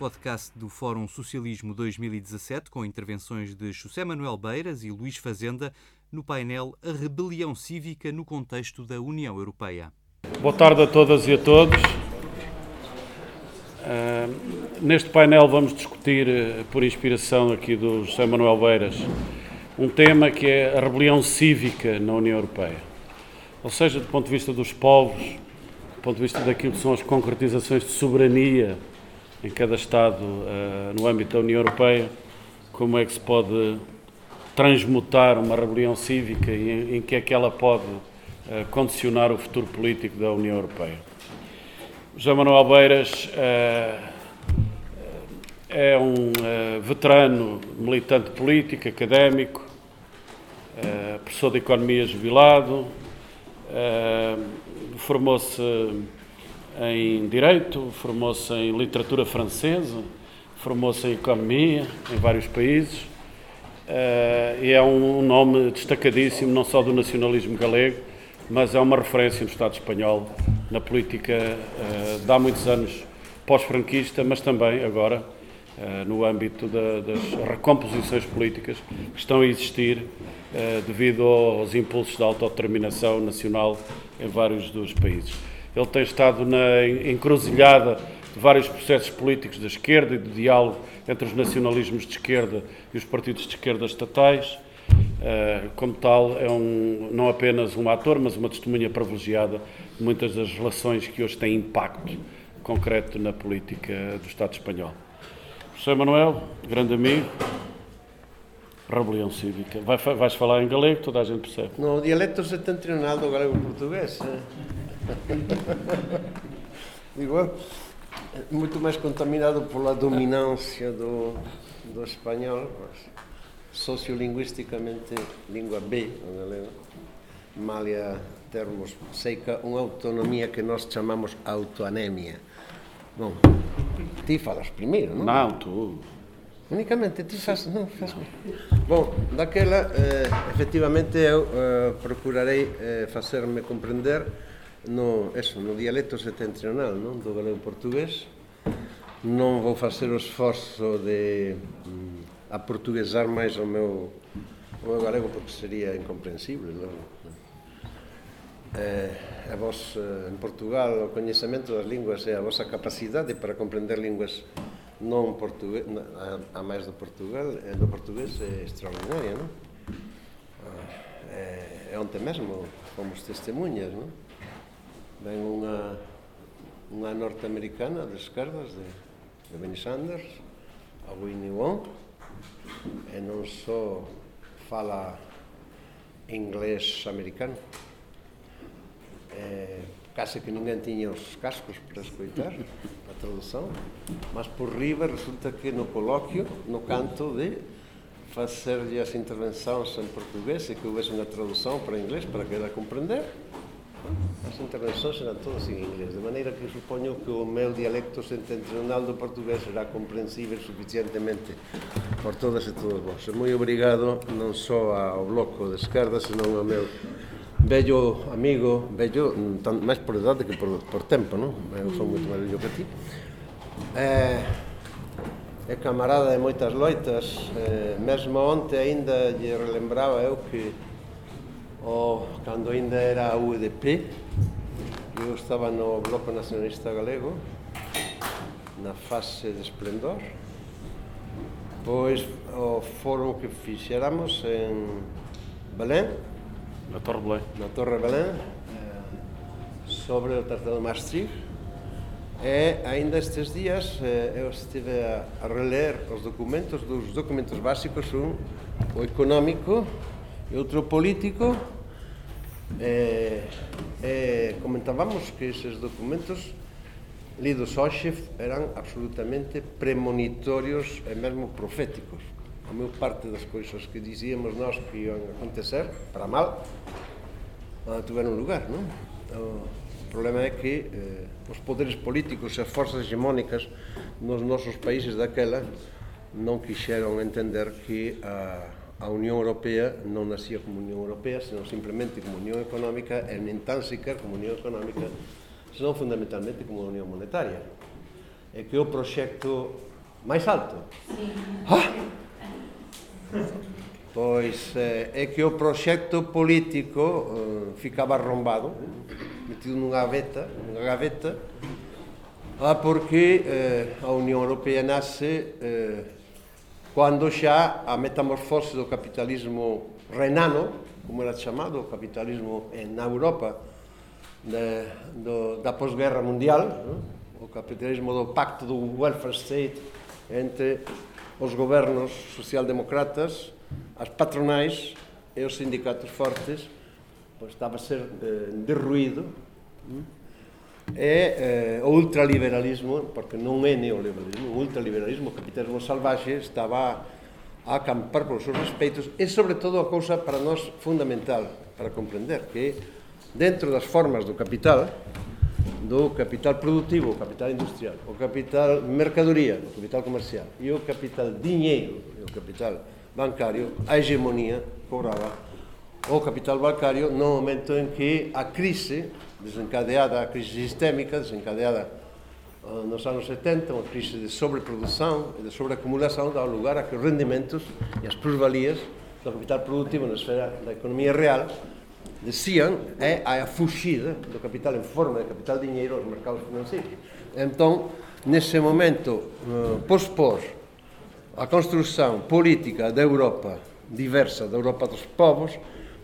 podcast do Fórum Socialismo 2017, com intervenções de José Manuel Beiras e Luís Fazenda, no painel A Rebelião Cívica no Contexto da União Europeia. Boa tarde a todas e a todos. Uh, neste painel vamos discutir, uh, por inspiração aqui do José Manuel Beiras, um tema que é a rebelião cívica na União Europeia. Ou seja, do ponto de vista dos povos, do ponto de vista daquilo que são as concretizações de soberania em cada Estado uh, no âmbito da União Europeia, como é que se pode transmutar uma rebelião cívica e em, que é que ela pode condicionar o futuro político da União Europeia. José Manuel Beiras é um veterano militante político, académico, professor de economia jubilado, formou-se em Direito, formou-se em Literatura Francesa, formou-se em Economia em vários países e é um nome destacadíssimo não só do nacionalismo galego, mas é uma referência no Estado espanhol, na política uh, de há muitos anos pós-franquista, mas também agora uh, no âmbito da, das recomposições políticas que estão a existir devido aos impulsos da autodeterminação nacional em vários dos países. Ele tem estado na encruzilhada de vários processos políticos da esquerda e de diálogo entre os nacionalismos de esquerda e os partidos de esquerda estatais eh, como tal, é um, não apenas um ator, mas uma testemunha privilegiada de muitas das relações que hoje têm impacto concreto na política do Estado espanhol. José Manuel, grande amigo, rebelião cívica. Vai, vais falar em galego, toda a gente percebe. No, o dialecto setentrional do galego-português. Eh? Digo, muito mais contaminado pela dominância do, do espanhol. Sociolinguisticamente lingua B, malia termos seica unha autonomía que nós chamamos autoanemia. Bon, ti falas primeiro, non? Non, tú. Únicamente ti faz, non, faz. Bon, daquela, eh, efectivamente, eu eh, procurarei eh, facerme comprender no, eso, no dialecto setentrional non? do galego portugués non vou facer o esforzo de mm, aportuguesar máis o meu, o meu galego porque sería incomprensible non? Eh, a vos, eh, en Portugal o coñecemento das linguas e a vosa capacidade para comprender linguas non portugués, a, a máis do Portugal, eh, do portugués é extraordinaria, non? Ah, eh, É, onte mesmo fomos testemunhas, non? Ven unha unha norteamericana de esquerdas de, de Benny Sanders a Winnie Wong e non só fala inglés americano. Case que ninguén tiña os cascos para escoitar a traducción mas por riba resulta que no coloquio no canto de facerlle as intervencións en portugués e que houvese unha traducción para inglés para que ela comprender As intervencións eran todas en inglés, de maneira que supoño que o meu dialecto setentrional do portugués será comprensible suficientemente por todas e todos vos. E moi obrigado non só ao bloco de esquerda, senón ao meu bello amigo, bello tan, máis por idade que por, por tempo, non? Eu sou moito máis bello que ti. Eh, é camarada de moitas loitas, eh, mesmo onte aínda lle relembraba eu que o, cando ainda era a UDP, eu estaba no Bloco Nacionalista Galego, na fase de esplendor, pois o foro que fixéramos en Belén, na Torre Belén, na Torre Belén sobre o Tratado de Maastricht, E aínda estes días eh, eu estive a, a reler os documentos dos documentos básicos, un o económico E outro político eh, eh, comentábamos que eses documentos lidos hoxe eran absolutamente premonitorios e mesmo proféticos. A meu parte das cousas que dicíamos nós que iban acontecer, para mal, tuveron lugar, non? O problema é que eh, os poderes políticos e as forzas hegemónicas nos nosos países daquela non quixeron entender que a a Unión Europea non nacía como Unión Europea, senón simplemente como Unión Económica e nin tan sequer como Unión Económica, senón fundamentalmente como Unión Monetaria. E que é o proxecto máis alto. Sí. Ah! Pois eh, é que o proxecto político eh, ficaba arrombado, eh, metido nunha gaveta, nunha gaveta, ah, porque eh, a Unión Europea nace eh, quando xa a metamorfose do capitalismo renano, como era chamado, o capitalismo na Europa de, do, da posguerra mundial, no? o capitalismo do pacto do welfare state entre os gobernos socialdemocratas, as patronais e os sindicatos fortes, pois estaba a ser eh, derruído, no? é eh, o ultraliberalismo, porque non é neoliberalismo, o ultraliberalismo, o capitalismo salvaxe estaba a acampar polos seus respeitos e, sobre todo, a cousa para nós fundamental para comprender que dentro das formas do capital do capital productivo, o capital industrial, o capital mercadoría, o capital comercial e o capital dinheiro, e o capital bancario, a hegemonía cobraba o capital bancario no momento en que a crise desencadeada, a crise sistémica, desencadeada uh, nos anos 70, unha crise de sobreproducción e de sobreacumulación dá lugar a que os rendimentos e as plusvalías do capital productivo na esfera da economía real decían é a fuxida do capital en forma de capital dinheiro aos mercados financeiros. Entón, nese momento, uh, pospor a construción política da Europa diversa, da Europa dos povos,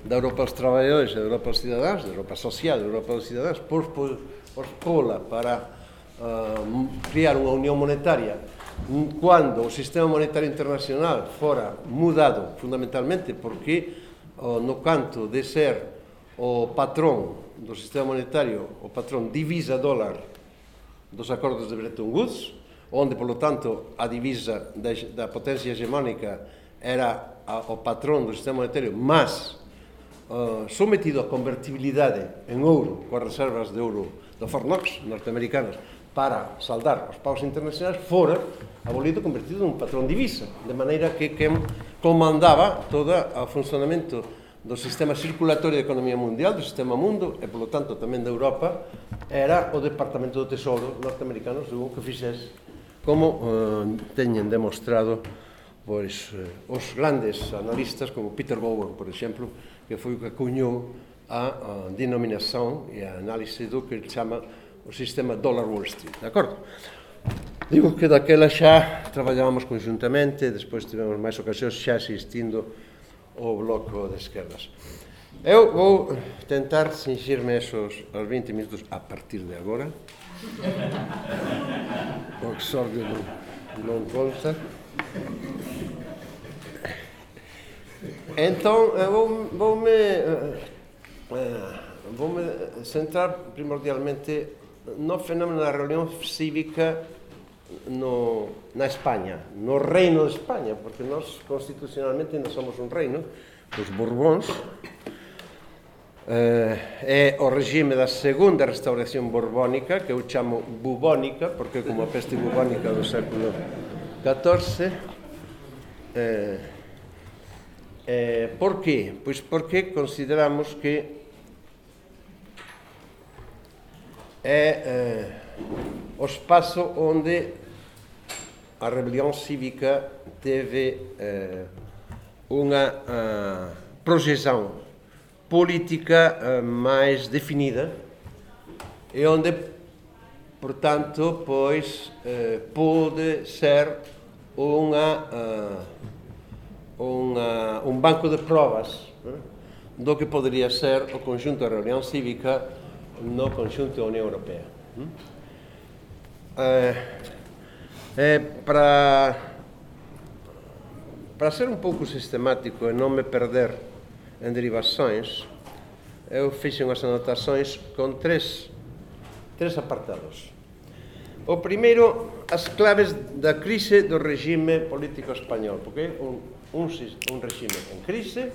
da Europa dos traballadores, da Europa aos cidadáns, da Europa social, da Europa dos cidadáns, por, por, por pola para eh, uh, criar unha unión monetaria. Cando o sistema monetario internacional fora mudado fundamentalmente porque uh, no canto de ser o patrón do sistema monetario, o patrón divisa dólar dos acordos de Bretton Woods, onde, polo tanto, a divisa da, da potencia hegemónica era a, o patrón do sistema monetario, mas Eh, uh, sometido a convertibilidade en ouro coas reservas de ouro do Fornox norteamericanas para saldar os pagos internacionais fora abolido convertido nun patrón divisa de maneira que quen comandaba toda o funcionamento do sistema circulatorio da economía mundial, do sistema mundo e, polo tanto, tamén da Europa, era o Departamento do Tesouro norteamericano, segundo que fixes, como eh, teñen demostrado pois, eh, os grandes analistas como Peter Bowen, por exemplo, que foi o que acuñou a, a denominación e a análise do que chama o sistema Dollar Wall Street, de acordo? Digo que daquela xa traballábamos conjuntamente, despois tivemos máis ocasións xa asistindo o bloco de esquerdas. Eu vou tentar sinxirme esos aos 20 minutos a partir de agora. O exordio non, non conta. Entón, vou, voume, eh, eh, voume centrar primordialmente no fenómeno da reunión cívica no, na España, no reino de España, porque nós constitucionalmente non somos un reino, os Borbóns, eh, é o regime da segunda restauración borbónica, que eu chamo bubónica, porque como a peste bubónica do século XIV, eh, Eh, por qué? Pois porque consideramos que é eh, o espazo onde a rebelión cívica teve eh, uh, proxección política uh, máis definida e onde, portanto, pois, eh, pode ser uh, unha, eh, un banco de probas eh, do que podería ser o conxunto da reunión cívica no conxunto da Unión Europea. Eh. eh, eh, para, para ser un pouco sistemático e non me perder en derivações, eu fixe unhas anotações con tres, tres apartados. O primeiro, as claves da crise do regime político español, porque é un, un, un regime en crise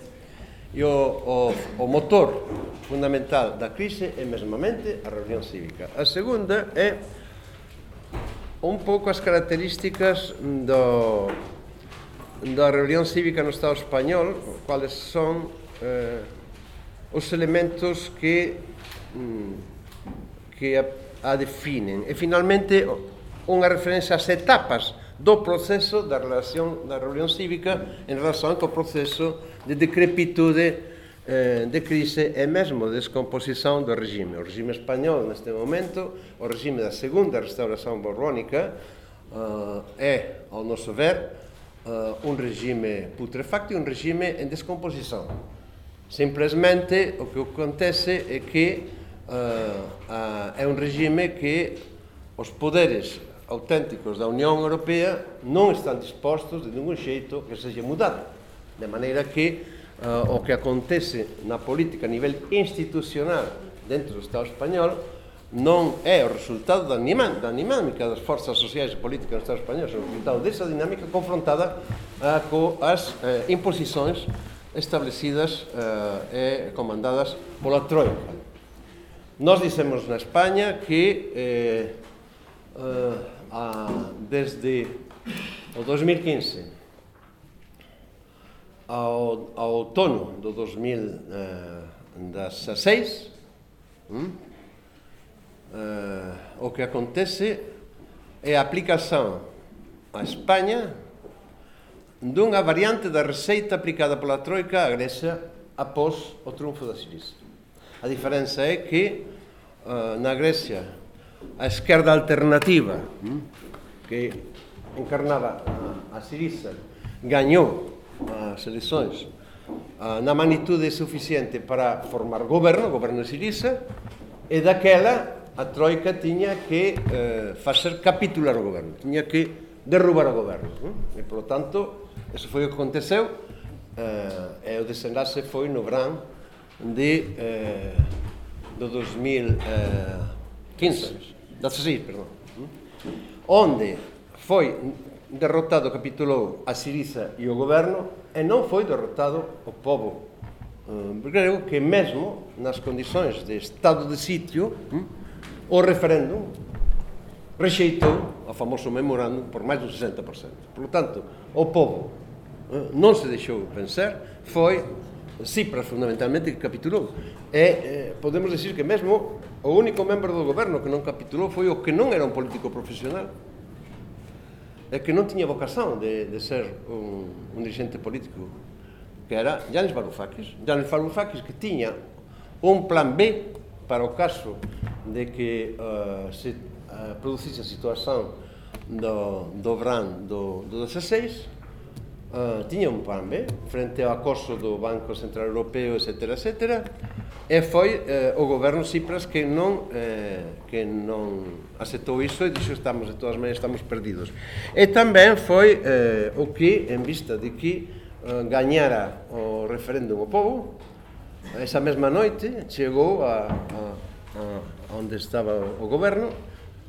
e o, o, o motor fundamental da crise é mesmamente a reunión cívica. A segunda é un pouco as características do, da reunión cívica no Estado español, cuáles son eh, os elementos que mm, que a, a definen. E finalmente unha referencia ás etapas do proceso da relación da rebelión cívica en relación co proceso de decrepitude eh, de crise e mesmo de descomposición do regime. O regime español neste momento, o regime da segunda restauración borbónica, eh, é, ao noso ver, eh, un regime putrefacto e un regime en descomposición. Simplesmente o que acontece é que eh, é un regime que os poderes auténticos da Unión Europea non están dispostos de ningún xeito que seja mudado. De maneira que uh, o que acontece na política a nivel institucional dentro do Estado español non é o resultado da, animán, da dinámica das forzas sociais e políticas do Estado español, é o resultado desa dinámica confrontada uh, co as eh, uh, imposicións establecidas uh, e comandadas pola Troika. Nós dicemos na España que eh, eh, a, desde o 2015 ao, ao outono do 2016 eh, hm, eh, o que acontece é a aplicación a España dunha variante da receita aplicada pola Troika a Grecia após o triunfo da Sirisa. A diferenza é que uh, na Grecia a esquerda alternativa hm, que encarnaba a Sirisa gañou as eleições ah, na magnitude suficiente para formar goberno, goberno de Sirisa, e daquela a Troika tiña que eh, facer capitular o goberno, tiña que derrubar o goberno. Hm? E, polo tanto, eso foi o que aconteceu, eh, e o desenlace foi no verán de, eh, do 2000, eh, 15 anos, 16, perdón. Onde foi derrotado, capitulou a Siriza e o goberno e non foi derrotado o povo eh, grego que mesmo nas condicións de estado de sitio o referéndum rexeitou o famoso memorándum por máis do 60%. Por lo tanto, o povo eh, non se deixou vencer, foi Cipras, fundamentalmente, que capitulou. E eh, podemos decir que mesmo o único membro do goberno que non capitulou foi o que non era un político profesional e que non tiña vocación de, de ser un, un dirigente político que era Yanis Varoufakis. Yanis Varoufakis que tiña un plan B para o caso de que uh, se uh, producise a situación do, do Bran do, do 16 uh, tiña un pambe frente ao acoso do Banco Central Europeo, etc. etc. E foi uh, o goberno Cipras que non, eh, que non aceptou iso e dixo estamos, de todas maneiras, estamos perdidos. E tamén foi eh, o que, en vista de que uh, gañara o referéndum o povo, esa mesma noite chegou a, a, a, onde estaba o, o goberno,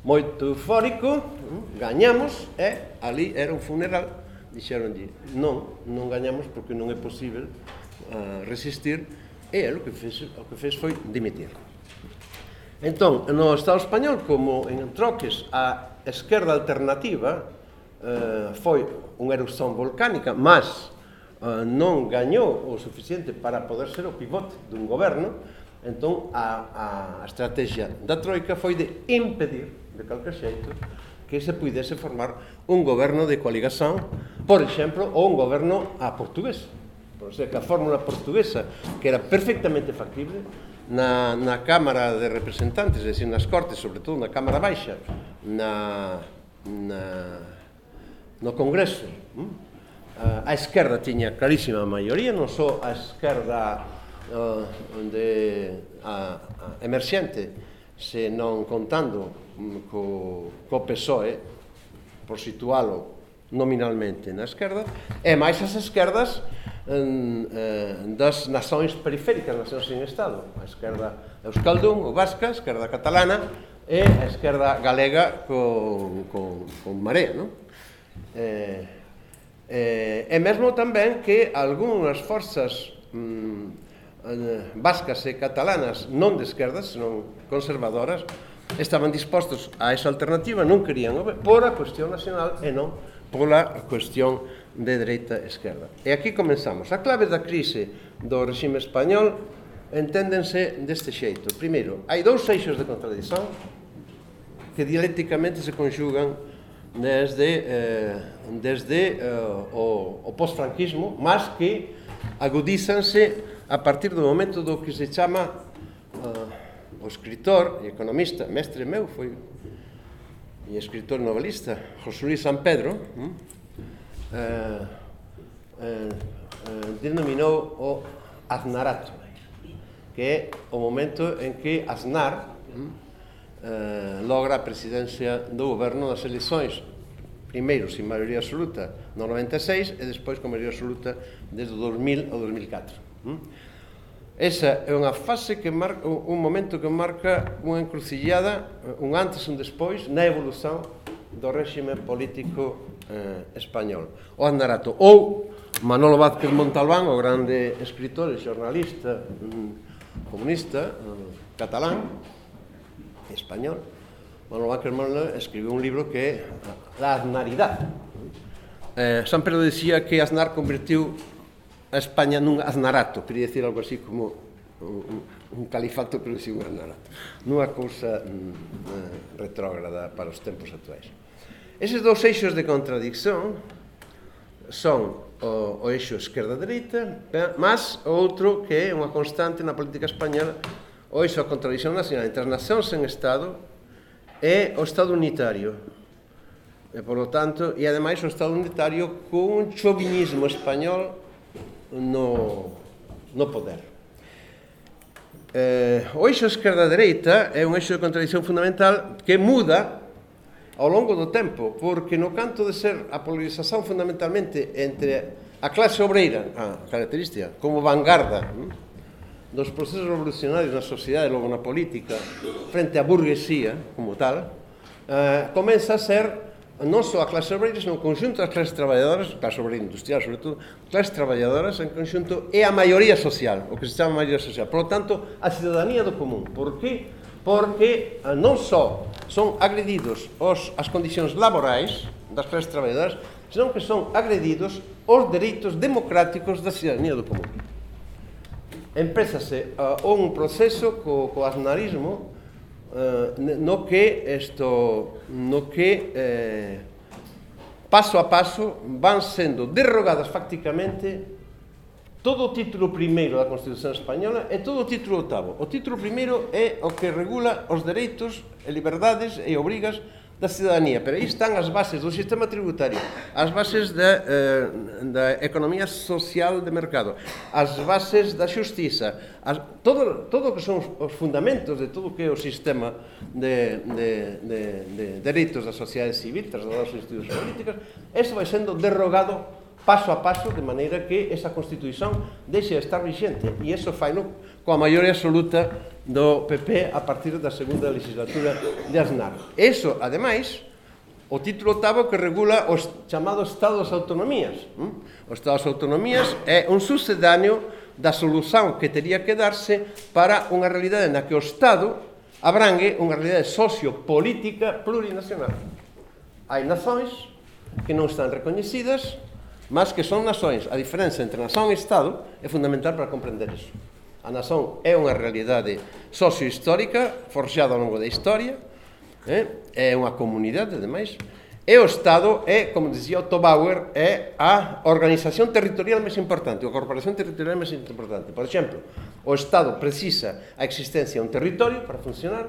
moito eufórico, gañamos, e ali era un funeral dixeronlle non, non gañamos porque non é posible uh, ah, resistir e el o que fez, o que fez foi dimitir. Entón, no Estado español, como en Troques, a esquerda alternativa eh, foi unha erupción volcánica, mas uh, non gañou o suficiente para poder ser o pivote dun goberno, entón a, a estrategia da Troika foi de impedir, de calquer xeito, que se pudese formar un goberno de coaligación, por exemplo, ou un goberno a portugués. Por ser que a fórmula portuguesa, que era perfectamente factible, na, na Cámara de Representantes, é dicir, nas Cortes, sobre todo na Cámara Baixa, na, na, no Congreso, hm? a esquerda tiña clarísima maioría, non só a esquerda eh, uh, de, a, a emerxente, se non contando co, co PSOE, por situálo nominalmente na esquerda, e máis as esquerdas en, en, das nacións periféricas, nacións sin Estado. A esquerda Euskaldun, o Vasca, a esquerda catalana e a esquerda galega con, con, con Marea. Non? E, e, e mesmo tamén que algunhas forzas mm, eh, vascas e catalanas non de esquerdas, senón conservadoras, estaban dispostos a esa alternativa, non querían por a cuestión nacional e non pola cuestión de dereita e esquerda. E aquí comenzamos. A clave da crise do regime español enténdense deste xeito. Primeiro, hai dous eixos de contradición que dialécticamente se conxugan desde, eh, desde eh, o, o postfranquismo, mas que agudízanse a partir do momento do que se chama eh, o escritor e economista, mestre meu, foi e escritor novelista, José Luis San Pedro, hm? eh, eh, eh, denominou o Aznarato, que é o momento en que Aznar hm, eh, logra a presidencia do goberno nas eleições, primeiro sin maioría absoluta no 96 e despois con maioría absoluta desde o 2000 ao 2004. Esa é unha fase que marca un momento que marca unha encrucillada, un antes e un despois na evolución do réxime político eh, español. O Andarato ou Manolo Vázquez Montalbán, o grande escritor e xornalista mm, comunista eh, catalán español, Manolo Vázquez Montalbán escribiu un libro que é La Aznaridade. Eh, San Pedro decía que Aznar convertiu a España nun aznarato, quería decir algo así como un, un califato pero sin un aznarato, nunha cousa mm, eh, retrógrada para os tempos actuais. Eses dous eixos de contradicción son o, o eixo esquerda-dereita, mas o outro que é unha constante na política española, o eixo a contradicción nacional entre as nacións en Estado é o Estado unitario. E, por lo tanto, e ademais o Estado unitario cun chauvinismo español no, no poder. Eh, o eixo esquerda-dereita é un eixo de contradición fundamental que muda ao longo do tempo, porque no canto de ser a polarización fundamentalmente entre a clase obreira, a característica, como vanguarda hm, dos procesos revolucionarios na sociedade, logo na política, frente á burguesía como tal, eh, comeza a ser non só a clase obreira, senón o conxunto das clases traballadoras, clase obreira industrial, sobre todo, clases traballadoras en conxunto é a maioría social, o que se chama maioría social. Por lo tanto, a cidadanía do común. Por que? Porque non só son agredidos os, as condicións laborais das clases traballadoras, senón que son agredidos os dereitos democráticos da cidadanía do común. Empézase uh, un proceso co, co aznarismo eh, no que esto no que eh, paso a paso van sendo derrogadas facticamente todo o título primeiro da Constitución Española e todo o título octavo. O título primeiro é o que regula os dereitos e liberdades e obrigas da cidadanía, pero aí están as bases do sistema tributario, as bases da, eh, da economía social de mercado, as bases da xustiza, as, todo, todo o que son os fundamentos de todo o que é o sistema de, de, de, de dereitos da sociedade civil, trasladados aos institutos políticas, eso vai sendo derrogado paso a paso, de maneira que esa Constitución deixe de estar vigente, e fai no, coa maioría absoluta do PP a partir da segunda legislatura de Aznar. Eso, ademais, o título octavo que regula os chamados estados autonomías. Hm? Os estados autonomías é un sucedáneo da solución que teria que darse para unha realidade na que o Estado abrangue unha realidade sociopolítica plurinacional. Hai nacións que non están recoñecidas, mas que son nações. A diferenza entre nación e Estado é fundamental para comprender iso. A nación é unha realidade sociohistórica forxada ao longo da historia, eh? é unha comunidade, ademais, e o Estado é, como dicía Otto Bauer, é a organización territorial máis importante, a corporación territorial máis importante. Por exemplo, o Estado precisa a existencia de un territorio para funcionar,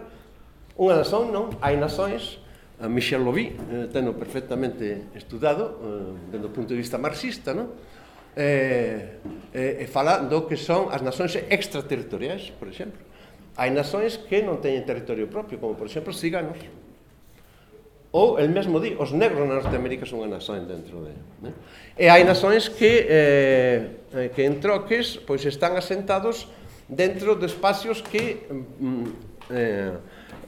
unha nación non, hai nações, a eh, Michel Lovy eh, teno perfectamente estudado eh, dentro do punto de vista marxista, non? eh, eh, eh fala do que son as nacións extraterritoriais, por exemplo. Hai nacións que non teñen territorio propio, como por exemplo os ciganos. Ou el mesmo di, os negros na Norteamérica son unha nación dentro de... Né? E hai nacións que, eh, eh, que en troques pois están asentados dentro de espacios que mm, eh,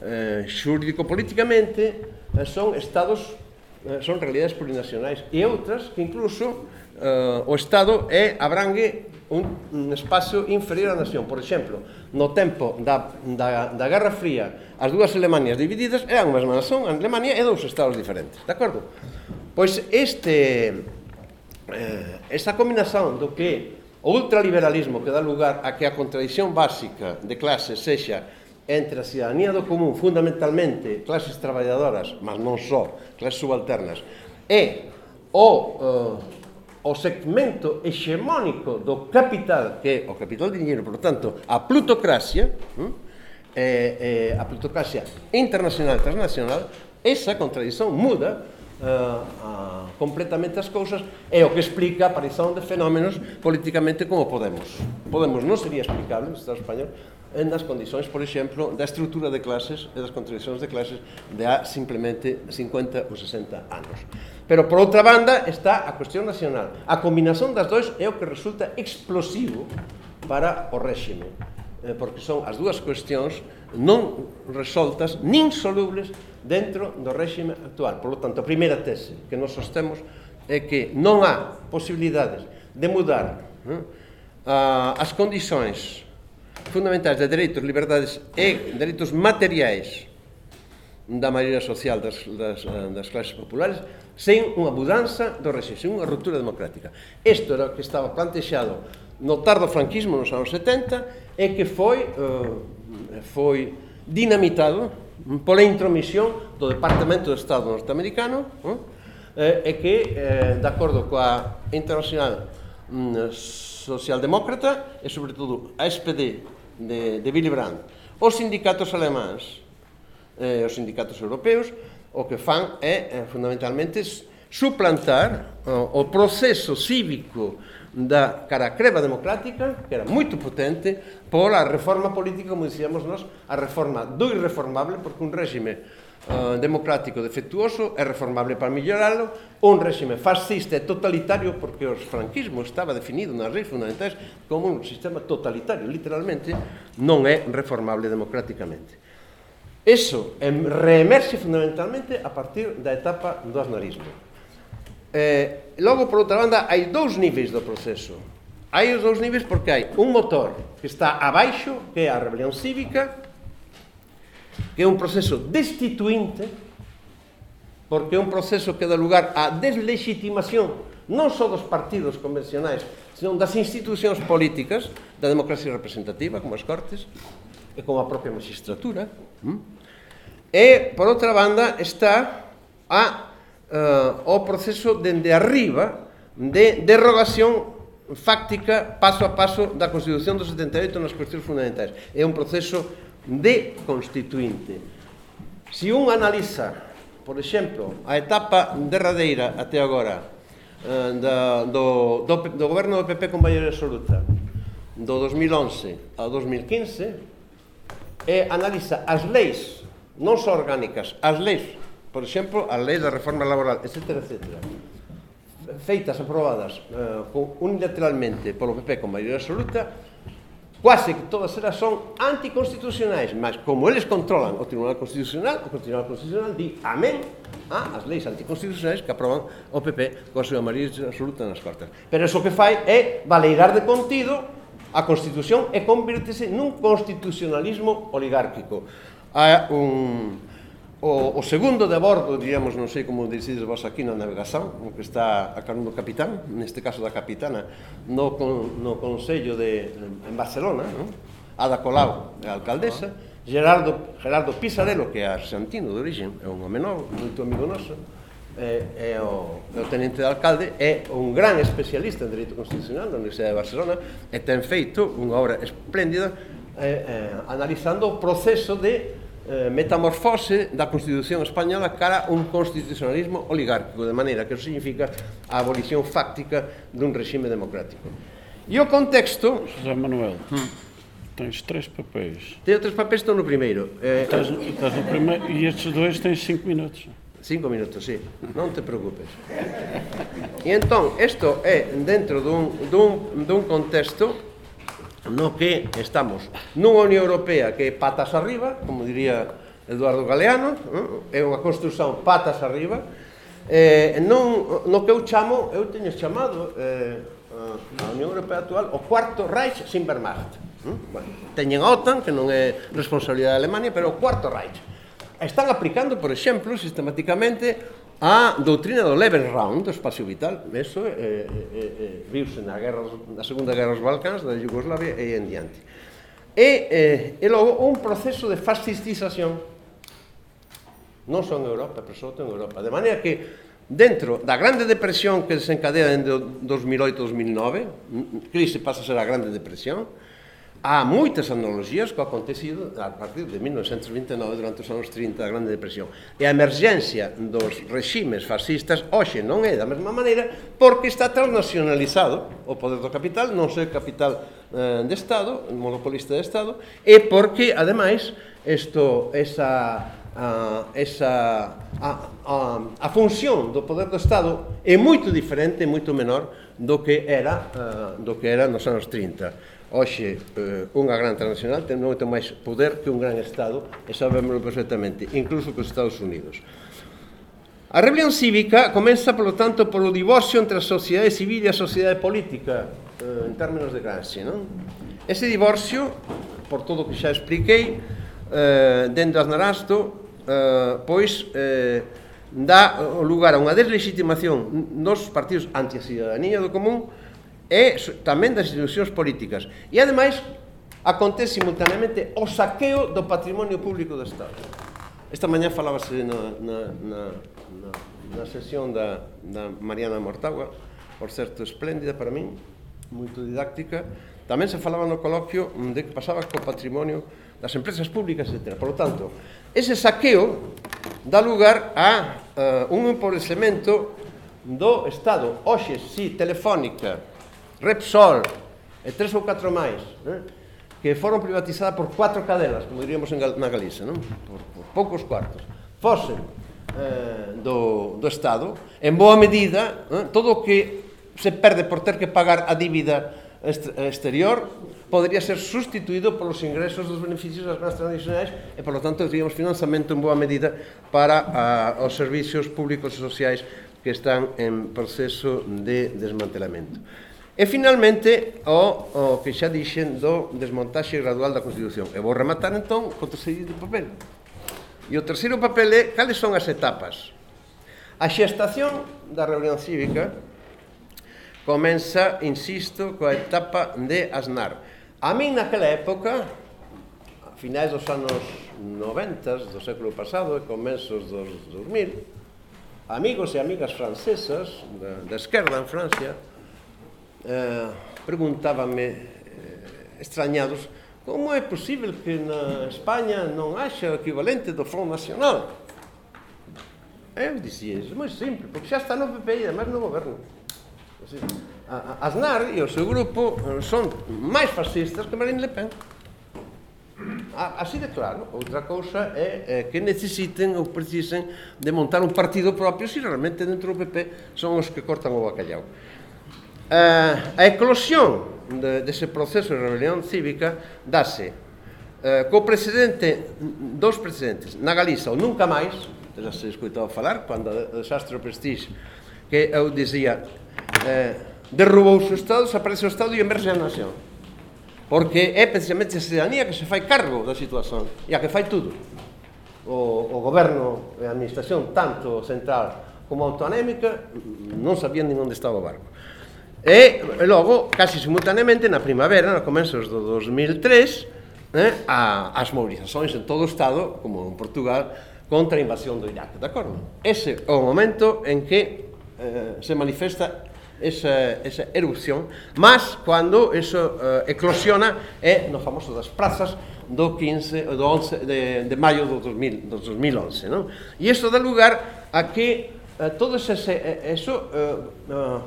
eh, xurídico-políticamente eh, son estados eh, son realidades plurinacionais e outras que incluso uh, o Estado é abrangue un, un espazo inferior á nación. Por exemplo, no tempo da, da, da Guerra Fría, as dúas Alemanias divididas eran unha mesma nación, Alemania e dous estados diferentes, de acordo? Pois este eh, esta combinación do que o ultraliberalismo que dá lugar a que a contradición básica de clase sexa entre a cidadanía do común, fundamentalmente clases traballadoras, mas non só, clases subalternas, e o eh, o segmento hexemónico do capital, que é o capital de dinheiro, por tanto, a plutocracia, eh, eh, a plutocracia internacional, transnacional, esa contradición muda uh, uh, completamente as cousas é o que explica a aparición de fenómenos políticamente como Podemos. Podemos non sería explicable no Estado español en das condicións, por exemplo, da estrutura de clases e das condicións de clases de há simplemente 50 ou 60 anos. Pero por outra banda está a cuestión nacional. A combinación das dois é o que resulta explosivo para o réxime, eh, porque son as dúas cuestións non resoltas nin solubles dentro do réxime actual. Por lo tanto, a primeira tese que nos sostemos é que non há posibilidades de mudar eh, as condicións fundamentais de dereitos, liberdades e dereitos materiais da maioria social das, das, das clases populares sen unha mudanza do regime, sen unha ruptura democrática. Isto era o que estaba plantexado no tardo franquismo nos anos 70 e que foi eh, foi dinamitado mm, pola intromisión do Departamento de Estado norteamericano mm, eh, e que, eh, de acordo coa Internacional mm, Socialdemócrata e, sobretudo, a SPD de, de Willy Brandt. Os sindicatos alemáns, eh, os sindicatos europeos, o que fan é, eh, fundamentalmente, suplantar o, o proceso cívico da cara creva democrática, que era moito potente, pola reforma política, como dicíamos nós, a reforma do irreformable, porque un réxime eh, democrático defectuoso é reformable para melloralo un réxime fascista e totalitario porque o franquismo estaba definido nas leis fundamentais como un sistema totalitario literalmente non é reformable democráticamente. Eso reemerxe fundamentalmente a partir da etapa do aznarismo eh, logo por outra banda hai dous niveis do proceso. Hai os dous niveis porque hai un motor que está abaixo que é a rebelión cívica que é un proceso destituinte, porque é un proceso que dá lugar á deslegitimación non só dos partidos convencionais, senón das institucións políticas da democracia representativa, como as Cortes, e como a propia magistratura. Hm? E, por outra banda, está a, uh, o proceso dende arriba de derrogación fáctica paso a paso da Constitución do 78 nas cuestións fundamentais. É un proceso de constituinte. Se un analiza, por exemplo, a etapa derradeira até agora eh, da, do, do, do goberno do PP con maioria absoluta do 2011 ao 2015 e analiza as leis non só orgánicas, as leis por exemplo, a lei da reforma laboral, etc, etc. Feitas, aprobadas eh, unilateralmente polo PP con maioria absoluta, quase que todas elas son anticonstitucionais, mas como eles controlan o Tribunal Constitucional, o Tribunal Constitucional di amén a as leis anticonstitucionais que aproban o PP coa súa maioría absoluta nas Cortes. Pero iso que fai é valeirar de contido a Constitución e convírtese nun constitucionalismo oligárquico. A un O, o segundo de bordo, digamos, non sei como decides vos aquí na navegación, o que está a carón do capitán, neste caso da capitana, no, con, no Consello de, en Barcelona, non? Ada Colau, a alcaldesa, Gerardo, Gerardo Pisarello, que é argentino de origen, é un menor, moito amigo noso, é, é, o, é o tenente de alcalde é un gran especialista en Dereito Constitucional da Universidade de Barcelona e ten feito unha obra espléndida eh, eh, analizando o proceso de eh, metamorfose da Constitución Española cara un constitucionalismo oligárquico, de maneira que eso significa a abolición fáctica dun regime democrático. E o contexto... José Manuel, hmm. tens tres papéis. Tenho tres papéis, estou no primeiro. Eh, estás, estás no primeiro e estes dois tens cinco minutos. Cinco minutos, sí, non te preocupes. E entón, isto é dentro dun, dun, dun contexto no que estamos nunha Unión Europea que é patas arriba, como diría Eduardo Galeano, eh, é unha construción patas arriba, eh, non, no que eu chamo, eu teño chamado eh, a Unión Europea actual o cuarto Reich sin Wehrmacht. Bueno, teñen a OTAN, que non é responsabilidade de Alemania, pero o cuarto Reich. Están aplicando, por exemplo, sistemáticamente a doutrina do Lebensraum, do espacio vital, eso eh, eh, eh, eh viuse na, guerra, na Segunda Guerra dos Balcáns, da Yugoslavia e en diante. E, eh, e logo un proceso de fascistización non só en Europa, pero só en Europa. De maneira que dentro da grande depresión que desencadea en 2008-2009, crise pasa a ser a grande depresión, Há moitas analogias co acontecido a partir de 1929 durante os anos 30 da Grande Depresión. E a emerxencia dos reximes fascistas hoxe non é da mesma maneira porque está transnacionalizado o poder do capital, non sei capital eh, de Estado, monopolista de Estado, e porque, ademais, isto, esa a, esa, a, a, a función do poder do Estado é moito diferente, moito menor do que era, uh, do que era nos anos 30. Hoxe, uh, unha gran transnacional ten moito máis poder que un gran Estado, e sabémoslo perfectamente, incluso que os Estados Unidos. A rebelión cívica comeza, polo tanto, polo divorcio entre a sociedade civil e a sociedade política, uh, en términos de Gramsci, non? Ese divorcio, por todo o que xa expliquei, eh, dentro de Aznarasto, eh, pois eh, dá lugar a unha deslegitimación dos partidos anti a cidadanía do común e tamén das institucións políticas. E ademais acontece simultaneamente o saqueo do patrimonio público do Estado. Esta mañá falábase na, na, na, na, na sesión da, da Mariana Mortagua, por certo espléndida para min, moito didáctica, tamén se falaba no coloquio de que pasaba co patrimonio das empresas públicas, etc. Por lo tanto, Ese saqueo dá lugar a uh, un empobrecemento do Estado. Oxe, si, Telefónica, Repsol e tres ou catro máis, eh? que foron privatizadas por cuatro cadelas, como diríamos en Gal na Galiza, non? Por, por poucos cuartos. Fosen eh, do, do Estado, en boa medida, eh? todo o que se perde por ter que pagar a dívida exterior podría ser sustituído polos ingresos dos beneficios das grandes tradicionais e, polo tanto, teríamos financiamento en boa medida para a, os servicios públicos e sociais que están en proceso de desmantelamento. E finalmente o, o que xa dixen do desmontaxe gradual da Constitución. E vou rematar entón co terceiro papel. E o terceiro papel é cales son as etapas. A xestación da reunión cívica comenza, insisto, coa etapa de Aznar. A min naquela época, a finais dos anos 90 do século pasado e comenzos dos 2000, amigos e amigas francesas da, da esquerda en Francia eh, preguntábanme eh, extrañados como é posible que na España non haxa o equivalente do Front Nacional? Eu dicía, é moi simple, porque xa está no PP e además no goberno. Así, Aznar e o seu grupo eh, son máis fascistas que Marine Le Pen. Así de claro, outra cousa é, é que necesiten ou precisen de montar un partido propio se realmente dentro do PP son os que cortan o bacallau. A, a eclosión de, dese proceso de rebelión cívica dase co presidente, dos presidentes, na Galiza ou nunca máis, já se escoitaba falar, cando o desastre o Prestige, que eu dizia... eh, derrubouse o Estado, desaparece o Estado e enverse a nación. Porque é precisamente a cidadanía que se fai cargo da situación e a que fai tudo. O, o goberno e a administración, tanto central como autoanémica, non sabían nin onde estaba o barco. E, e logo, casi simultaneamente, na primavera, no comenzos do 2003, eh, a, as mobilizacións en todo o Estado, como en Portugal, contra a invasión do Irak, de acordo? Ese é o momento en que eh, se manifesta esa, esa erupción, mas cando eso uh, eclosiona eh, é no famoso das prazas do 15 do 11 de, de maio do, 2000, do 2011, non? E isto dá lugar a que eh, uh, todo ese eso uh, uh,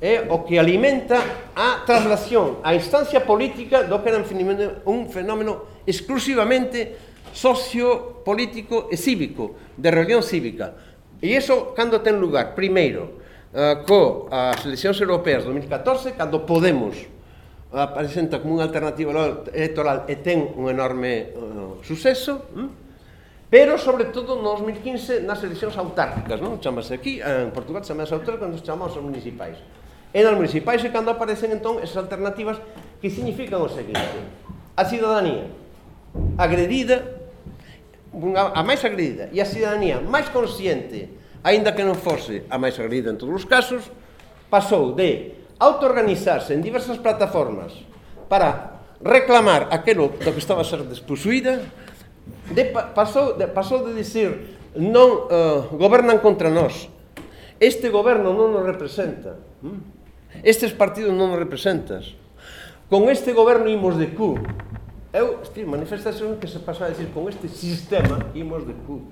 é o que alimenta a traslación, a instancia política do que era un fenómeno, exclusivamente sociopolítico e cívico, de reunión cívica. E iso cando ten lugar? Primeiro, uh, co as eleccións europeas 2014 cando Podemos eh, apresenta como unha alternativa electoral e ten un enorme uh, suceso, hm? pero sobre todo no 2015 nas eleccións autárquicas, non? Chamase aquí, en Portugal chamase autárquicas, cando chamamos os municipais. E nas municipais é cando aparecen entón esas alternativas que significan o seguinte. A cidadanía agredida, a máis agredida, e a cidadanía máis consciente aínda que non fose a máis agredida en todos os casos, pasou de autoorganizarse en diversas plataformas para reclamar aquilo do que estaba a ser desposuída, de, pasou, de, pasou de dicir non uh, gobernan contra nós, este goberno non nos representa, mm? estes partidos non nos representas, con este goberno imos de cu, eu, estir, manifestación que se pasa a decir con este sistema imos de cu,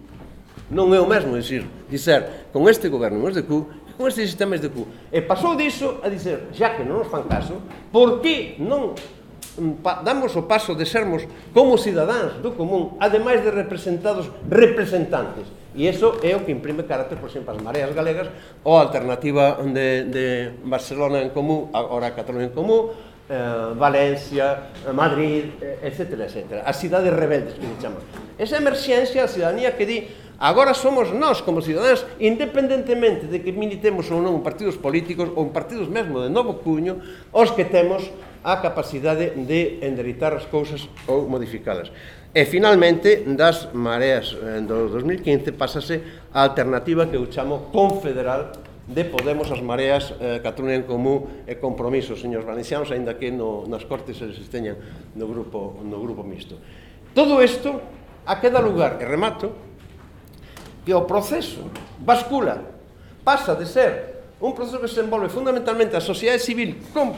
Non é o mesmo dicir, dizer con este goberno imos de cu con este sistema de cu. E pasou diso a dizer, xa que non nos fan caso, por que non mm, damos o paso de sermos como cidadáns do común, ademais de representados representantes. E iso é o que imprime carácter, por exemplo, as mareas galegas ou a alternativa de, de Barcelona en común, agora Cataluña en común, eh, Valencia, eh, Madrid, eh, etc. etc. As cidades rebeldes que se chaman. Esa emerxencia, a cidadanía que di Agora somos nós, como cidadáns, independentemente de que militemos ou non partidos políticos ou partidos mesmo de novo cuño, os que temos a capacidade de endereitar as cousas ou modificalas. E finalmente, das mareas eh, do 2015 pásase a alternativa que eu chamo confederal de Podemos as Mareas, eh, Cataluña en Común e eh, Compromiso, señores valencianos, aínda que no, nas Cortes se teñan no grupo, no grupo mixto. Todo isto a que dá lugar, e remato, que o proceso bascula, pasa de ser un proceso que se envolve fundamentalmente a sociedade civil con,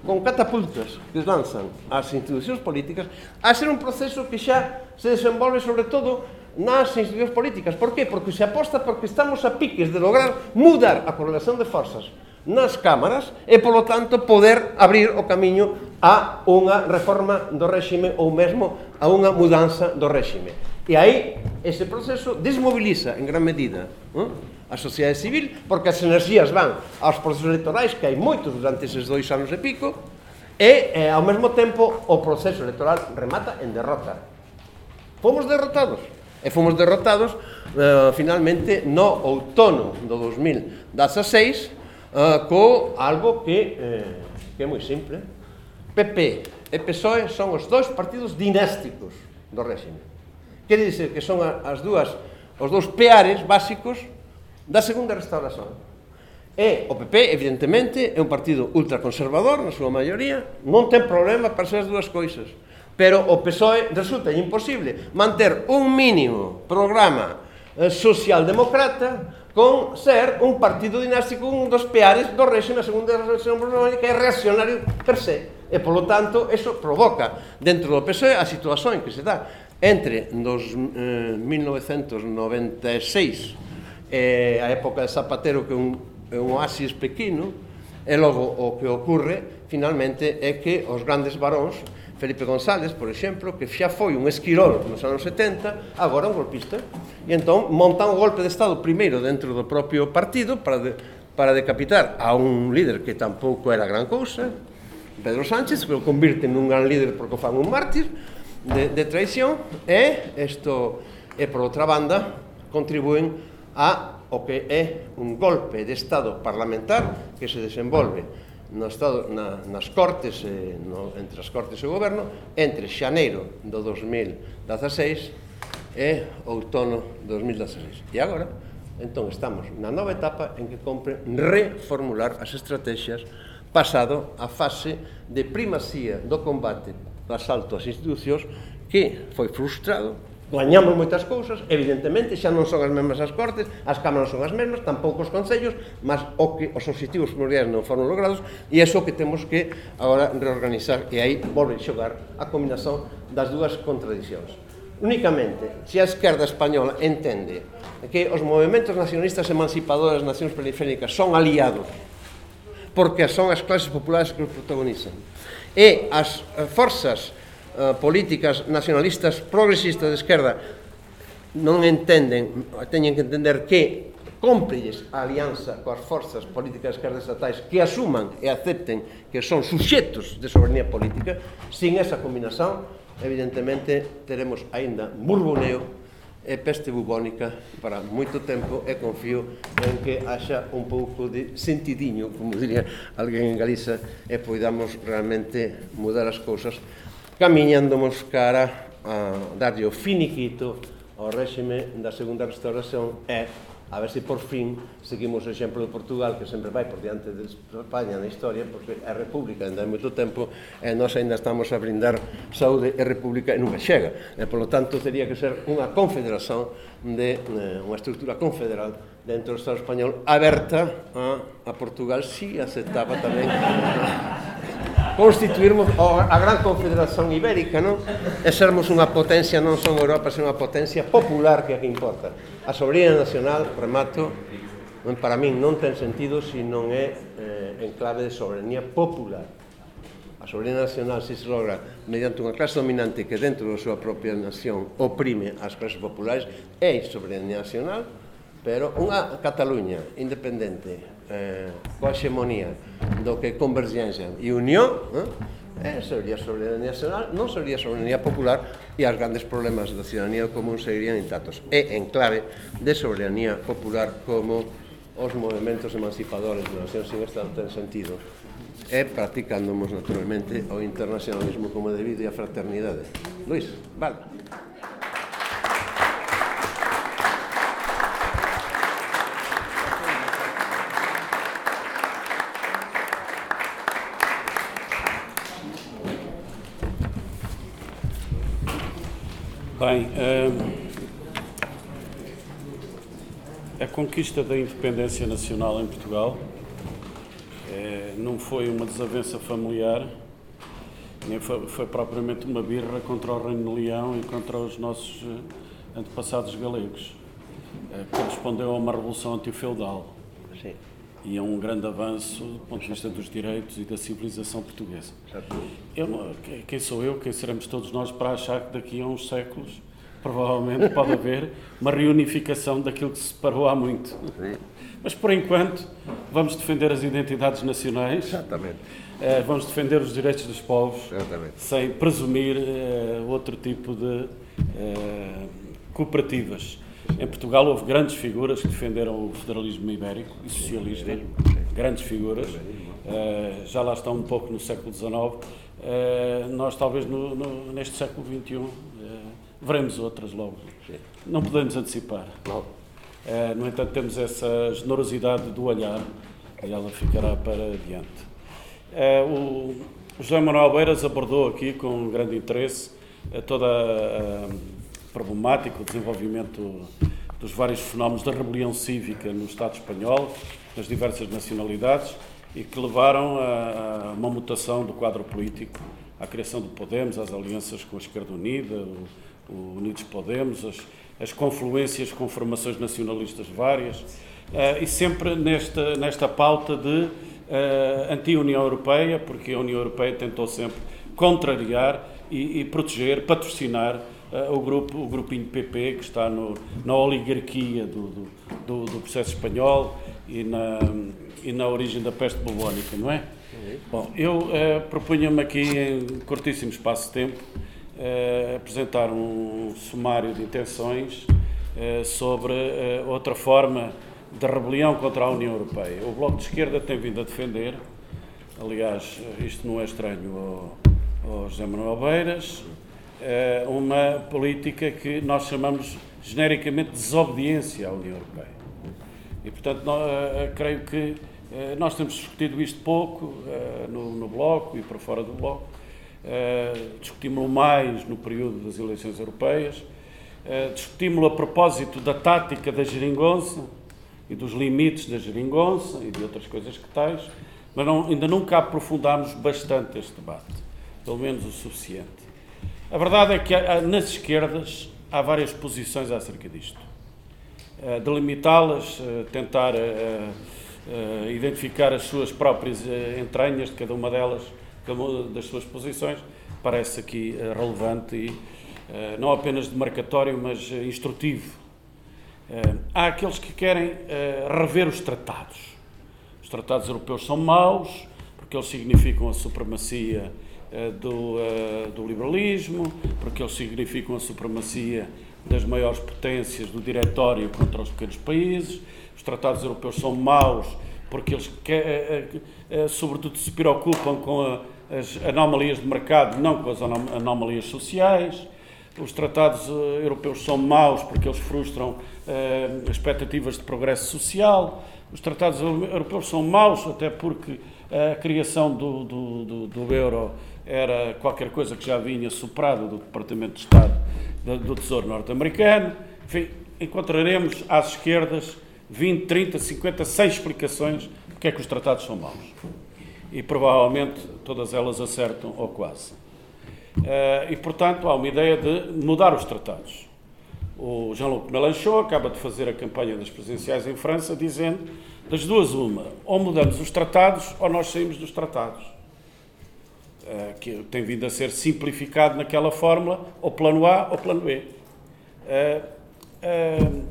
con catapultas que lanzan as institucións políticas a ser un proceso que xa se desenvolve sobre todo nas institucións políticas. Por qué? Porque se aposta porque estamos a piques de lograr mudar a correlación de forzas nas cámaras e, polo tanto, poder abrir o camiño a unha reforma do réxime ou mesmo a unha mudanza do réxime. E aí, ese proceso desmobiliza en gran medida eh? a sociedade civil, porque as enerxías van aos procesos electorais, que hai moitos durante eses dois anos e pico, e, eh, ao mesmo tempo, o proceso electoral remata en derrota. Fomos derrotados. E fomos derrotados, eh, finalmente, no outono do 2016, eh, co algo que, eh, que é moi simple. PP e PSOE son os dois partidos dinásticos do régimen Quere dizer que son as dúas, os dous peares básicos da segunda restauración. E o PP, evidentemente, é un partido ultraconservador, na súa maioría, non ten problema para ser as dúas coisas. Pero o PSOE resulta imposible manter un mínimo programa eh, socialdemócrata con ser un partido dinástico, un dos peares do réxime, a segunda restauración que é reaccionario per se. E, polo tanto, eso provoca dentro do PSOE a situación que se dá. Entre dos eh, 1996 e eh, a época de Zapatero que é un, un oasis pequeno e logo o que ocorre finalmente é que os grandes varóns Felipe González, por exemplo, que xa foi un esquirol nos anos 70, agora un golpista, e entón montan o golpe de Estado primeiro dentro do propio partido para, de, para decapitar a un líder que tampouco era gran cousa, Pedro Sánchez, que o convirte nun gran líder porque o fan un mártir, de, de traición e isto e por outra banda contribúen a o que é un golpe de Estado parlamentar que se desenvolve no Estado, na, nas Cortes, eh, no, entre as Cortes e o Goberno, entre xaneiro do 2016 e outono 2016. E agora, entón, estamos na nova etapa en que compre reformular as estrategias pasado a fase de primacía do combate do asalto ás institucións que foi frustrado Gañamos moitas cousas, evidentemente xa non son as mesmas as cortes, as cámaras son as mesmas, tampouco os concellos, mas o que os objetivos primordiais non foron logrados e é iso que temos que agora reorganizar e aí volve xogar a combinación das dúas contradicións. Únicamente, se a esquerda española entende que os movimentos nacionalistas emancipadores das nacións periféricas son aliados porque son as clases populares que os protagonizan e as eh, forzas eh, políticas nacionalistas progresistas de esquerda non entenden, teñen que entender que cómprelles a alianza coas forzas políticas esquerdas estatais que asuman e acepten que son suxetos de soberanía política, sin esa combinación, evidentemente, teremos aínda murboneo e peste bubónica para moito tempo e confío en que haxa un pouco de sentidiño, como diría alguén en Galiza, e poidamos realmente mudar as cousas camiñándomos cara a darlle o finiquito ao réxime da segunda restauración e a ver se por fin seguimos o exemplo de Portugal que sempre vai por diante de España na historia porque a República ainda hai moito tempo e nós ainda estamos a brindar saúde e República e nunca chega e polo tanto teria que ser unha confederación de eh, unha estrutura confederal dentro do Estado español aberta a, a Portugal. Si aceptaba tamén. constituirmos a gran confederación ibérica, non? E sermos unha potencia, non son Europa, sen unha potencia popular que aquí importa. A soberanía nacional, remato, para min non ten sentido se non é eh, en clave de soberanía popular. A soberanía nacional se logra mediante unha clase dominante que dentro da súa propia nación oprime as clases populares, é soberanía nacional, pero unha Cataluña independente, eh, coaxemonía do que converxencia e unión, eh, eh, sería soberanía nacional, non sería soberanía popular e as grandes problemas da ciudadanía común seguirían intactos. E en clave de soberanía popular como os movimentos emancipadores de nación sin estar ten sentido e practicándonos naturalmente o internacionalismo como debido e a fraternidade. Luis, vale. Bem, eh, a conquista da independência nacional em Portugal eh, não foi uma desavença familiar, nem foi, propriamente uma birra contra o Reino de Leão e contra os nossos eh, antepassados galegos. correspondeu a uma revolução antifeudal. Sim e é um grande avanço do ponto de vista dos direitos e da civilização portuguesa. Eu, quem sou eu, quem seremos todos nós para achar que daqui a uns séculos provavelmente pode haver uma reunificação daquilo que se separou há muito. Mas por enquanto vamos defender as identidades nacionais. Exatamente. Eh, vamos defender os direitos dos povos Exatamente. sem presumir uh, outro tipo de uh, cooperativas. Em Portugal houve grandes figuras que defenderam o federalismo ibérico e o socialismo, grandes figuras. Uh, já lá estão um pouco no século XIX. Uh, eh, nós, talvez, no, no, neste século XXI, uh, eh, veremos outras logo. Não podemos antecipar. no entanto, temos essa generosidade do olhar e ela ficará para adiante. o José Manuel Beiras abordou aqui com grande interesse toda a problemático, o desenvolvimento dos vários fenómenos da rebelião cívica no Estado espanhol, nas diversas nacionalidades, e que levaram a, uma mutação do quadro político, à criação do Podemos, às alianças com a Esquerda Unida, o, o Unidos Podemos, as, as confluências com formações nacionalistas várias, uh, e sempre nesta, nesta pauta de uh, anti-União Europeia, porque a União Europeia tentou sempre contrariar e, e proteger, patrocinar uh, o, grupo, o grupinho PP, que está no, na oligarquia do, do, do, processo espanhol e na, e na origem da peste bubónica, não é? Bom, eu uh, propunha-me aqui, em curtíssimo espaço de tempo, uh, apresentar um sumário de intenções sobre outra forma de rebelião contra a União Europeia. O Bloco de Esquerda tem vindo a defender, aliás, isto não é estranho ao, ao José Manuel Beiras, eh, uma política que nós chamamos genericamente de desobediência à União Europeia. E, portanto, eh, eh, creio que nós temos discutido isto pouco no, no Bloco e para fora do Bloco. Discutimos-lo mais no período das eleições europeias. Discutimos-lo a propósito da tática da geringonça e dos limites da geringonça e de outras coisas que tais, mas não, ainda nunca aprofundámos bastante este debate, pelo menos o suficiente. A verdade é que nas esquerdas há várias posições acerca disto. Uh, Delimitá-las, uh, tentar uh, identificar as suas próprias entranhas de cada uma delas, cada uma das suas posições, parece aqui relevante e não apenas demarcatório, mas instrutivo. há aqueles que querem rever os tratados. Os tratados europeus são maus, porque eles significam a supremacia eh, do, eh, do liberalismo, porque eles significam a supremacia das maiores potências do diretório contra os pequenos países. Os tratados europeus são maus porque eles, eh, sobretudo, se preocupam com as anomalias de mercado, não com as anomalias sociais. os tratados europeus são maus porque eles frustram expectativas de progresso social. Os tratados europeus são maus até porque a criação do, do, do, do euro era qualquer coisa que já vinha superado do Departamento de Estado do Tesouro norte-americano. Enfim, encontraremos às esquerdas 20, 30, 50, 100 explicações porque é que os tratados são maus. E provavelmente todas elas acertam ou quase. Uh, e, portanto, há uma ideia de mudar os tratados. O Jean-Luc Mélenchon acaba de fazer a campanha das presidenciais em França dizendo das duas uma, ou mudamos os tratados ou nós saímos dos tratados. Uh, que tem vindo a ser simplificado naquela fórmula, ou plano A ou plano B. Uh, uh,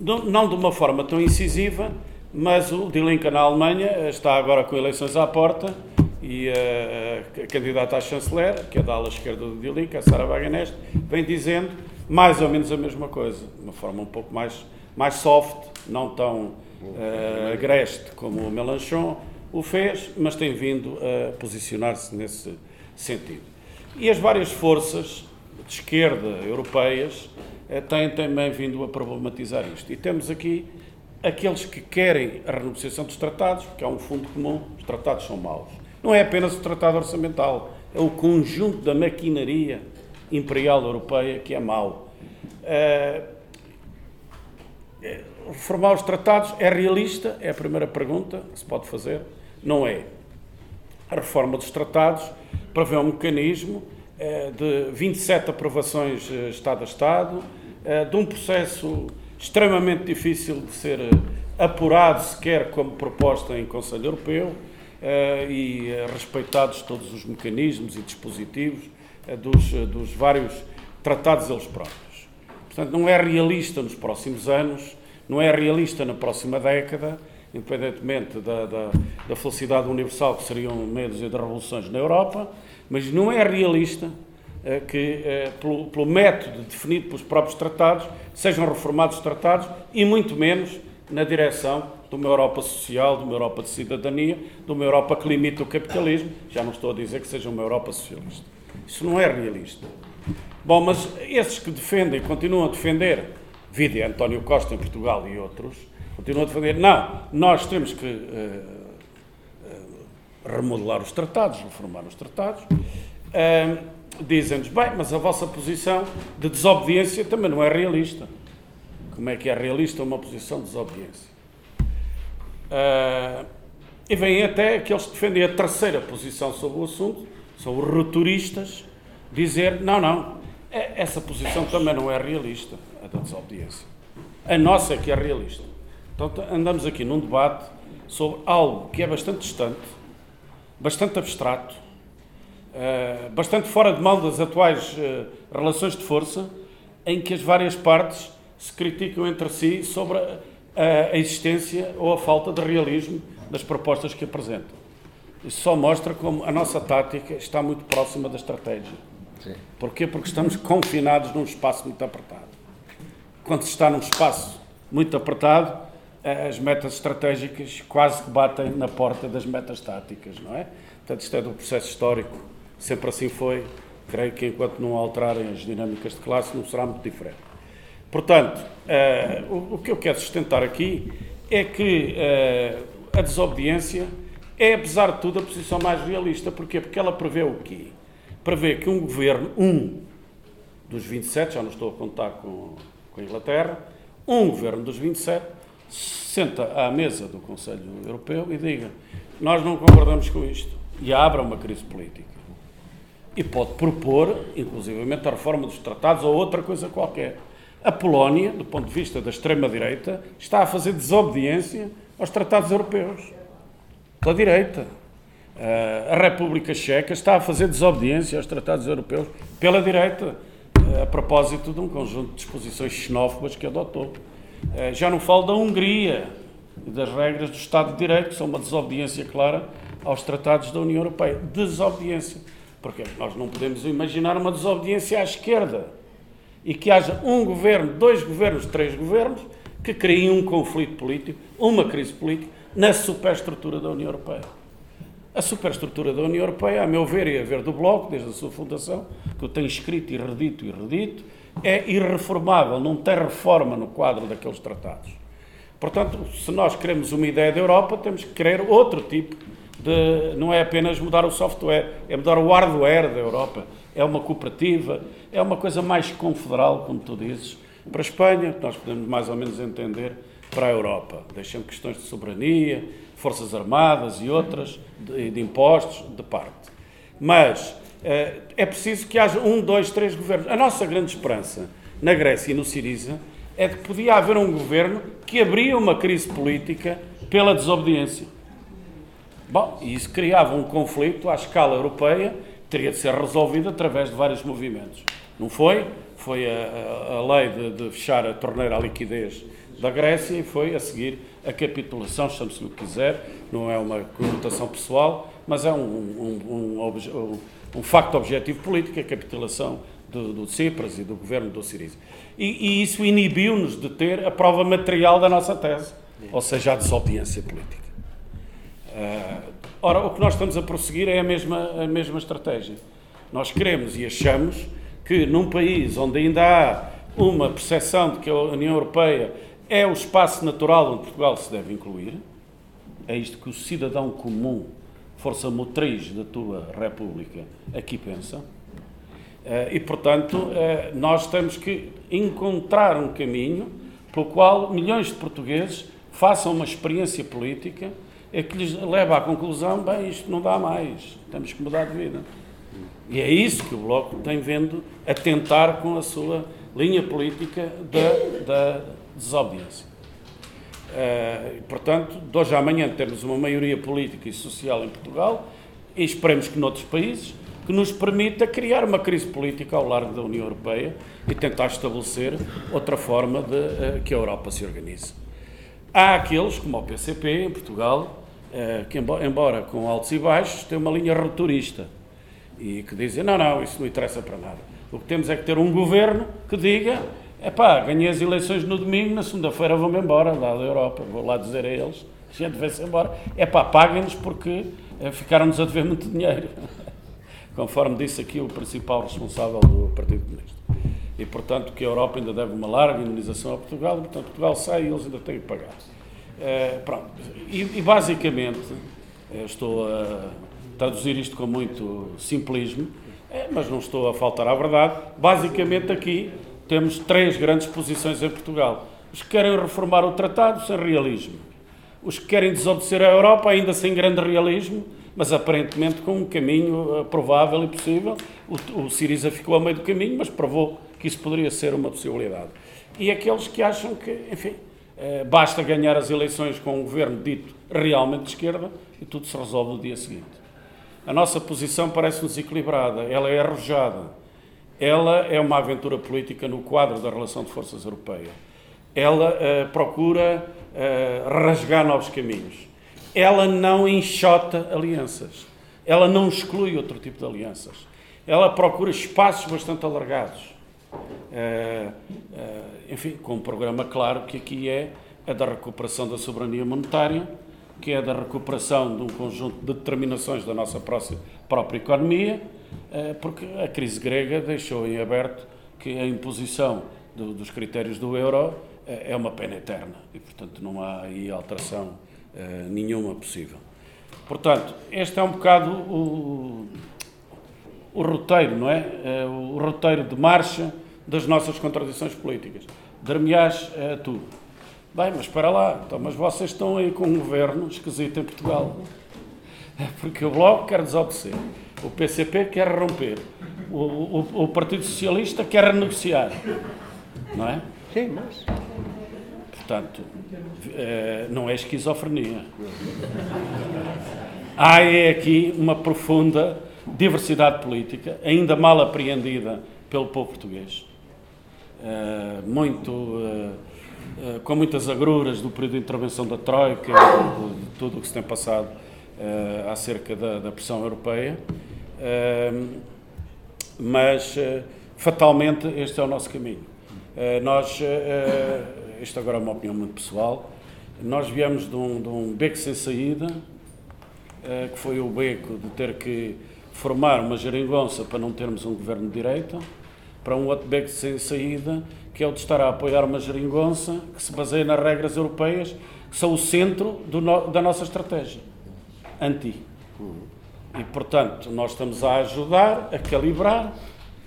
não de uma forma tão incisiva, mas o Die Linke na Alemanha está agora com eleições à porta e a, candidata à chanceler, que é da ala esquerda do Die Linke, a Sarah Wagenknecht, vem dizendo mais ou menos a mesma coisa, de uma forma um pouco mais, mais soft, não tão uh, agreste como o Mélenchon o fez, mas tem vindo a posicionar-se nesse sentido. E as várias forças de esquerda europeias uh, têm também vindo a problematizar isto. E temos aqui aqueles que querem a renegociação dos tratados, porque há um fundo comum, os tratados são maus. Não é apenas o tratado orçamental, é o conjunto da maquinaria imperial europeia que é mau. Uh, reformar os tratados é realista? É a primeira pergunta que se pode fazer. Não é. A reforma dos tratados prevê um mecanismo eh, de 27 aprovações eh, Estado a Estado, eh, de um processo extremamente difícil de ser apurado sequer como proposta em Conselho Europeu e respeitados todos os mecanismos e dispositivos dos, dos vários tratados eles próprios. Portanto, não é realista nos próximos anos não é realista na próxima década, independentemente da, da, da felicidade universal, que seriam meia dúzia de revoluções na Europa, mas não é realista eh, que, eh, pelo, pelo, método definido pelos próprios tratados, sejam reformados os tratados e muito menos na direção de uma Europa social, de uma Europa de cidadania, de uma Europa que limita o capitalismo. Já não estou a dizer que seja uma Europa socialista. Isso não é realista. Bom, mas esses que defendem, continuam a defender Vide António Costa em Portugal e outros, continuam a defender, não, nós temos que uh, uh, remodelar os tratados, reformar os tratados. Uh, Dizem-nos, bem, mas a vossa posição de desobediência também não é realista. Como é que é realista uma posição de desobediência? e vêm até aqueles que defendem a terceira posição sobre o assunto, são os rupturistas, dizer, não, não, é, essa posição também não é realista a da desobediência. A nossa é que é realista. Então andamos aqui num debate sobre algo que é bastante distante, bastante abstrato, uh, bastante fora de mão das atuais uh, relações de força, em que as várias partes se criticam entre si sobre a, a existência ou a falta de realismo das propostas que apresentam. Isso só mostra como a nossa tática está muito próxima da estratégia. Sim. Porquê? Porque estamos confinados num espaço muito apertado quando se está num espaço muito apertado, as metas estratégicas quase que batem na porta das metas táticas, não é? Portanto, isto é do processo histórico, sempre assim foi. Creio que enquanto não alterarem as dinâmicas de classe, não será muito diferente. Portanto, uh, o, que eu quero sustentar aqui é que uh, a desobediência é, apesar de tudo, a posição mais realista. Porquê? Porque ela prevê o quê? Prevê que um governo, um dos 27, já não estou a contar com com a Inglaterra, um governo dos 27 senta à mesa do Conselho Europeu e diga nós não concordamos com isto e abra uma crise política. E pode propor, inclusivamente, a reforma dos tratados ou outra coisa qualquer. A Polónia, do ponto de vista da extrema-direita, está a fazer desobediência aos tratados europeus. Pela direita. A República Checa está a fazer desobediência aos tratados europeus pela direita a propósito de um conjunto de disposições xenófobas que adotou. Eh, já não falo da Hungria e das regras do Estado de Direito, que são uma desobediência clara aos tratados da União Europeia. Desobediência. Porque nós não podemos imaginar uma desobediência à esquerda e que haja um governo, dois governos, três governos que criem um conflito político, uma crise política na superestrutura da União Europeia. A superestrutura da União Europeia, a meu ver e a ver do Bloco, desde a sua fundação, que eu tenho escrito e redito e redito, é irreformável, não tem reforma no quadro daqueles tratados. Portanto, se nós queremos uma ideia da Europa, temos que querer outro tipo de. Não é apenas mudar o software, é mudar o hardware da Europa. É uma cooperativa, é uma coisa mais confederal, como tu dizes, para a Espanha, nós podemos mais ou menos entender, para a Europa. Deixando questões de soberania, Forças Armadas e outras, de, de impostos, de parte. Mas é preciso que haja um, dois, três governos. A nossa grande esperança na Grécia e no Siriza é que podia haver um governo que abria uma crise política pela desobediência. Bom, isso criava um conflito à escala europeia, teria de ser resolvido através de vários movimentos. Não foi? Foi a, a, a lei de, de, fechar a torneira à liquidez da Grécia e foi a seguir a capitulação, chame-se o que quiser, não é uma conotação pessoal, mas é um, um, um, um facto objetivo político, a capitulação do, do Cipras e do governo do Siriza. E, e isso inibiu-nos de ter a prova material da nossa tese, ou seja, a desobediência política. Uh, ora, o que nós estamos a prosseguir é a mesma, a mesma estratégia. Nós queremos e achamos que num país onde ainda há uma percepção de que a União Europeia é o espaço natural onde Portugal se deve incluir, é isto que o cidadão comum, força motriz da tua República, aqui pensa. Eh, e, portanto, eh, nós temos que encontrar um caminho pelo qual milhões de portugueses façam uma experiência política é que lhes leva à conclusão, bem, isto não dá mais, temos que mudar de vida. E é isso que o Bloco tem vendo a tentar com a sua linha política da, da desobediência. Uh, portanto, de hoje à amanhã temos uma maioria política e social em Portugal e esperemos que noutros países que nos permita criar uma crise política ao largo da União Europeia e tentar estabelecer outra forma de uh, que a Europa se organize. Há aqueles, como o PCP em Portugal, uh, que embora com altos e baixos, têm uma linha rupturista e que dizem, não, não, isso não interessa para nada. O que temos é que ter um governo que diga é pá, ganhei as eleições no domingo, na segunda-feira vou-me embora lá da Europa. Vou lá dizer a eles, a gente vai-se embora. É pá, paguem-nos porque é, ficaram-nos a dever muito dinheiro. Conforme disse aqui o principal responsável do Partido Comunista. E, portanto, que a Europa ainda deve uma larga indenização a Portugal, e, portanto, Portugal sai e eles ainda têm que pagar. É, pronto. E, e basicamente, estou a traduzir isto com muito simplismo, é, mas não estou a faltar à verdade. Basicamente, aqui temos três grandes posições em Portugal. Os que querem reformar o tratado sem realismo. Os que querem desobedecer a Europa, ainda sem grande realismo, mas aparentemente com um caminho uh, provável e possível. O, o Siriza ficou a meio do caminho, mas provou que isso poderia ser uma possibilidade. E aqueles que acham que, enfim, uh, basta ganhar as eleições com um governo dito realmente de esquerda e tudo se resolve no dia seguinte. A nossa posição parece-nos equilibrada, ela é arrojada ela é uma aventura política no quadro da relação de forças europeia. Ela uh, procura uh, rasgar novos caminhos. Ela não enxota alianças. Ela não exclui outro tipo de alianças. Ela procura espaços bastante alargados. Uh, enfim, com um programa claro que aqui é a da recuperação da soberania monetária, que é da recuperação de um conjunto de determinações da nossa própria economia, porque a crise grega deixou em aberto que a imposição do, dos critérios do euro eh, é uma pena eterna e, portanto, não há aí alteração uh, nenhuma possível. Portanto, este é um bocado o, o roteiro, não é? O roteiro de marcha das nossas contradições políticas. Dar-me-ás uh, tu. Bem, mas para lá, então, mas vocês estão aí com um governo esquisito em Portugal. Porque o Bloco quer desobedecer. O PCP quer romper. O, o, o Partido Socialista quer renegociar. Não é? Sim, mas. Portanto, é, não é esquizofrenia. Há é aqui uma profunda diversidade política, ainda mal apreendida pelo povo português. É, muito. É, com muitas agruras do período de intervenção da Troika, de tudo o que se tem passado acerca da, da pressão europeia mas eh, fatalmente este é o nosso caminho. Eh, nós, isto agora é uma opinião muito pessoal, nós viemos de um, de um beco sem saída que foi o beco de ter que formar uma geringonça para não termos um governo de direita, para um outro beco sem saída, que é o de estar a apoiar uma geringonça que se baseia nas regras europeias, que são o centro no, da nossa estratégia. Anti. E, portanto, nós estamos a ajudar, a calibrar,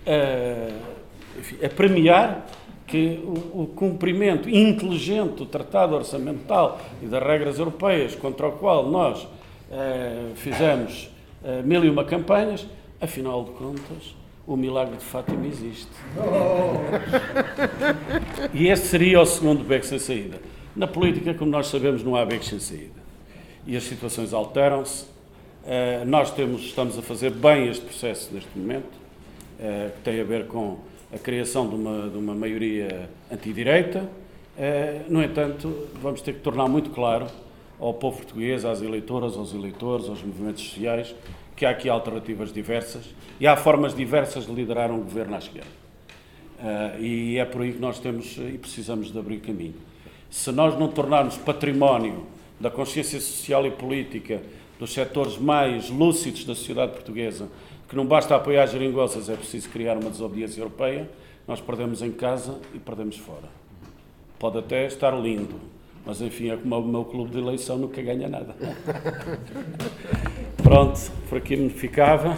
a, enfim, a premiar que o, o, cumprimento inteligente do Tratado Orçamental e das regras europeias, contra o qual nós eh, fizemos eh, mil e uma campanhas, afinal de contas, o milagre de Fátima existe. e esse seria o segundo beco sem saída. Na política, como nós sabemos, não há becos sem saída. E as situações alteram-se. Uh, nós temos, estamos a fazer bem este processo neste momento, uh, que tem a ver com a criação de uma, de uma maioria antidireita. Uh, no entanto, vamos ter que tornar muito claro ao povo português, às eleitoras, aos eleitores, aos movimentos sociais, que há aqui alternativas diversas e há formas diversas de liderar um governo à esquerda. E é por aí que nós temos e precisamos de abrir caminho. Se nós não tornarmos património da consciência social e política dos setores mais lúcidos da sociedade portuguesa, que não basta apoiar as geringonças, é preciso criar uma desobediência europeia, nós perdemos em casa e perdemos fora. Pode até estar lindo, mas enfim, é como o meu clube de eleição nunca ganha nada. Pronto, por aqui me ficava.